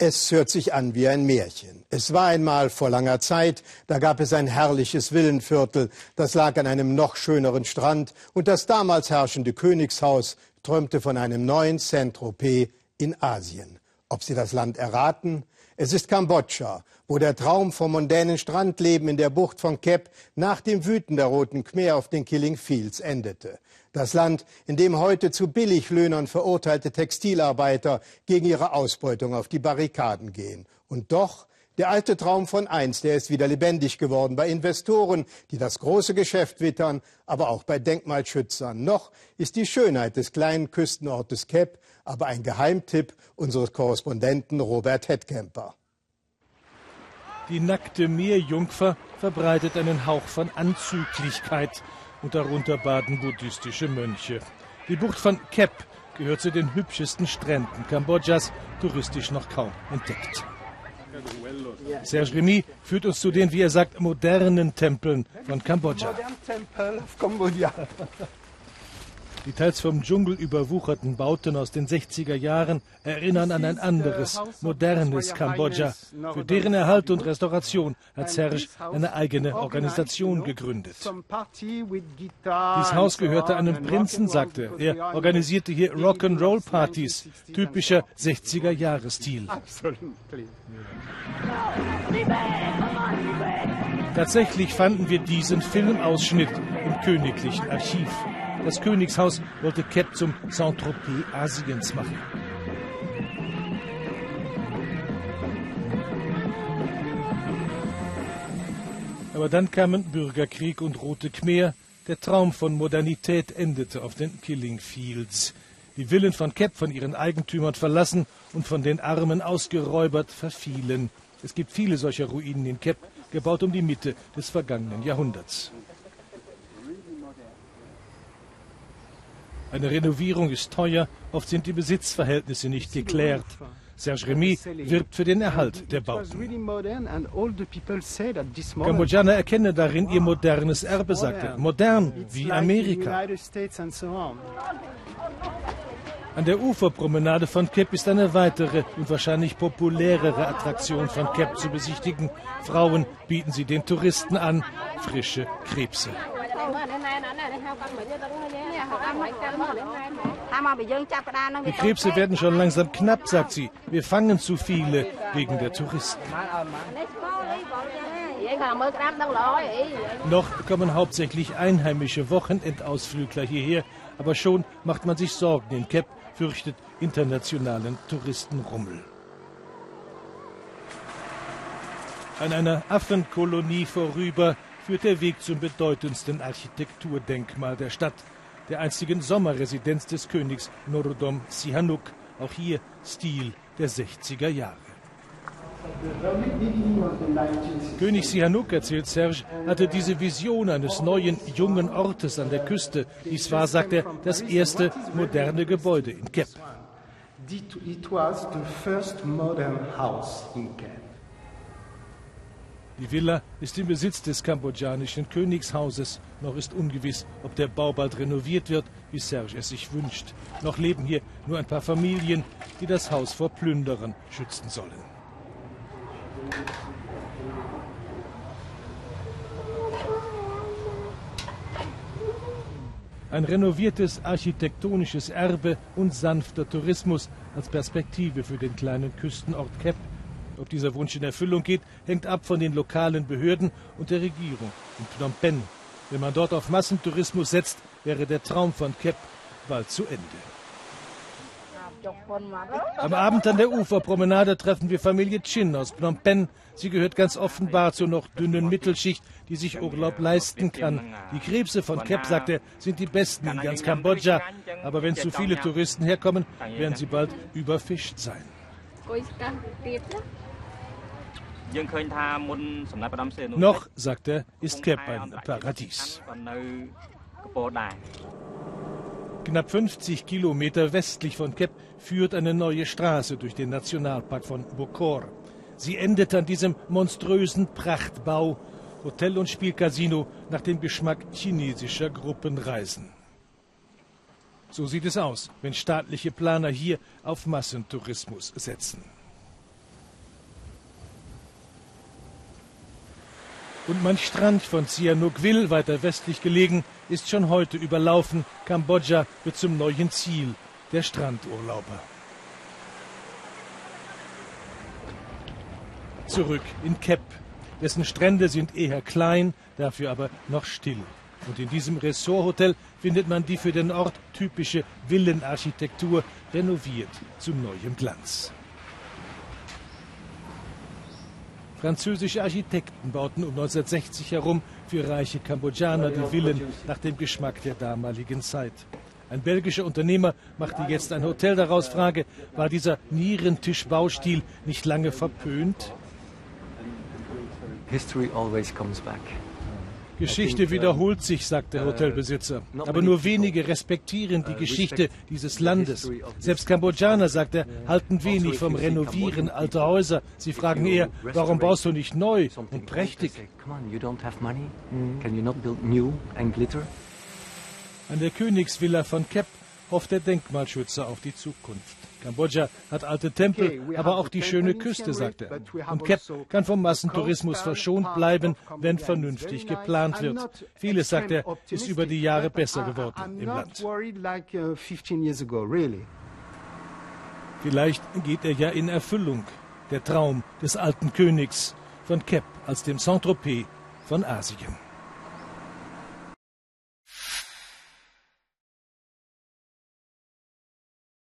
Es hört sich an wie ein Märchen. Es war einmal vor langer Zeit, da gab es ein herrliches Villenviertel, das lag an einem noch schöneren Strand, und das damals herrschende Königshaus träumte von einem neuen Saint-Tropez in Asien. Ob Sie das Land erraten? Es ist Kambodscha, wo der Traum vom mondänen Strandleben in der Bucht von Kep nach dem Wüten der Roten Khmer auf den Killing Fields endete. Das Land, in dem heute zu Billiglöhnern verurteilte Textilarbeiter gegen ihre Ausbeutung auf die Barrikaden gehen. Und doch, der alte Traum von einst, der ist wieder lebendig geworden bei Investoren, die das große Geschäft wittern, aber auch bei Denkmalschützern. Noch ist die Schönheit des kleinen Küstenortes Kep aber ein Geheimtipp unseres Korrespondenten Robert Hettkemper. Die nackte Meerjungfer verbreitet einen Hauch von Anzüglichkeit und darunter baden buddhistische Mönche. Die Bucht von Kep gehört zu den hübschesten Stränden Kambodschas, touristisch noch kaum entdeckt. Serge Remy führt uns zu den, wie er sagt, modernen Tempeln von Kambodscha. Die teils vom Dschungel überwucherten Bauten aus den 60er Jahren erinnern an ein anderes, modernes Kambodscha. Für deren Erhalt und Restauration hat Serge eine eigene Organisation gegründet. Dieses Haus gehörte einem Prinzen, sagte er. Er organisierte hier Rock'n'Roll-Partys, typischer 60er-Jahres-Stil. Tatsächlich fanden wir diesen Filmausschnitt im königlichen Archiv. Das Königshaus wollte Kep zum Saint-Tropez Asiens machen. Aber dann kamen Bürgerkrieg und Rote Khmer. Der Traum von Modernität endete auf den Killing Fields. Die Villen von Kep von ihren Eigentümern verlassen und von den Armen ausgeräubert verfielen. Es gibt viele solcher Ruinen in Kep, gebaut um die Mitte des vergangenen Jahrhunderts. Eine Renovierung ist teuer, oft sind die Besitzverhältnisse nicht geklärt. Serge Remy wirbt für den Erhalt der Bauten. Kambodschaner erkennen darin ihr modernes Erbe, sagt er. Modern wie Amerika. An der Uferpromenade von Kep ist eine weitere und wahrscheinlich populärere Attraktion von Kep zu besichtigen. Frauen bieten sie den Touristen an, frische Krebse. Die Krebse werden schon langsam knapp, sagt sie. Wir fangen zu viele wegen der Touristen. Noch kommen hauptsächlich einheimische Wochenendausflügler hierher, aber schon macht man sich Sorgen. In Kep fürchtet internationalen Touristenrummel. An einer Affenkolonie vorüber führt der Weg zum bedeutendsten Architekturdenkmal der Stadt, der einstigen Sommerresidenz des Königs Norodom Sihanouk, auch hier Stil der 60er Jahre. König Sihanouk, erzählt Serge, hatte diese Vision eines neuen, jungen Ortes an der Küste. Dies war, sagt er, das erste moderne Gebäude in Kep. It was the first modern house in Kep. Die Villa ist im Besitz des kambodschanischen Königshauses. Noch ist ungewiss, ob der Bau bald renoviert wird, wie Serge es sich wünscht. Noch leben hier nur ein paar Familien, die das Haus vor Plünderern schützen sollen. Ein renoviertes architektonisches Erbe und sanfter Tourismus als Perspektive für den kleinen Küstenort Kep ob dieser Wunsch in Erfüllung geht, hängt ab von den lokalen Behörden und der Regierung in Phnom Penh. Wenn man dort auf Massentourismus setzt, wäre der Traum von Kep bald zu Ende. Am Abend an der Uferpromenade treffen wir Familie Chin aus Phnom Penh. Sie gehört ganz offenbar zur noch dünnen Mittelschicht, die sich Urlaub leisten kann. Die Krebse von Kep, sagt er, sind die besten in ganz Kambodscha. Aber wenn zu viele Touristen herkommen, werden sie bald überfischt sein. Noch, sagt er, ist Kep ein Paradies. Knapp 50 Kilometer westlich von Kep führt eine neue Straße durch den Nationalpark von Bokor. Sie endet an diesem monströsen Prachtbau, Hotel und Spielcasino nach dem Geschmack chinesischer Gruppenreisen. So sieht es aus, wenn staatliche Planer hier auf Massentourismus setzen. Und mein Strand von Sihanoukville, weiter westlich gelegen, ist schon heute überlaufen. Kambodscha wird zum neuen Ziel der Strandurlauber. Zurück in Kep. Dessen Strände sind eher klein, dafür aber noch still. Und in diesem Ressorthotel findet man die für den Ort typische Villenarchitektur renoviert zu neuem Glanz. Französische Architekten bauten um 1960 herum für reiche Kambodschaner die Villen nach dem Geschmack der damaligen Zeit. Ein belgischer Unternehmer machte jetzt ein Hotel daraus. Frage, war dieser Nierentischbaustil nicht lange verpönt? History always comes back. Geschichte wiederholt sich, sagt der Hotelbesitzer. Aber nur wenige respektieren die Geschichte dieses Landes. Selbst Kambodschaner, sagt er, halten wenig vom Renovieren alter Häuser. Sie fragen eher, warum baust du nicht neu und prächtig? An der Königsvilla von Kep hofft der Denkmalschützer auf die Zukunft. Kambodscha hat alte Tempel, aber auch die schöne Küste, sagt er. Und Kep also kann vom Massentourismus verschont bleiben, wenn vernünftig geplant wird. Vieles, sagt er, ist über die Jahre besser geworden im Land. Uh, Vielleicht geht er ja in Erfüllung, der Traum des alten Königs von Kep als dem Saint-Tropez von Asien.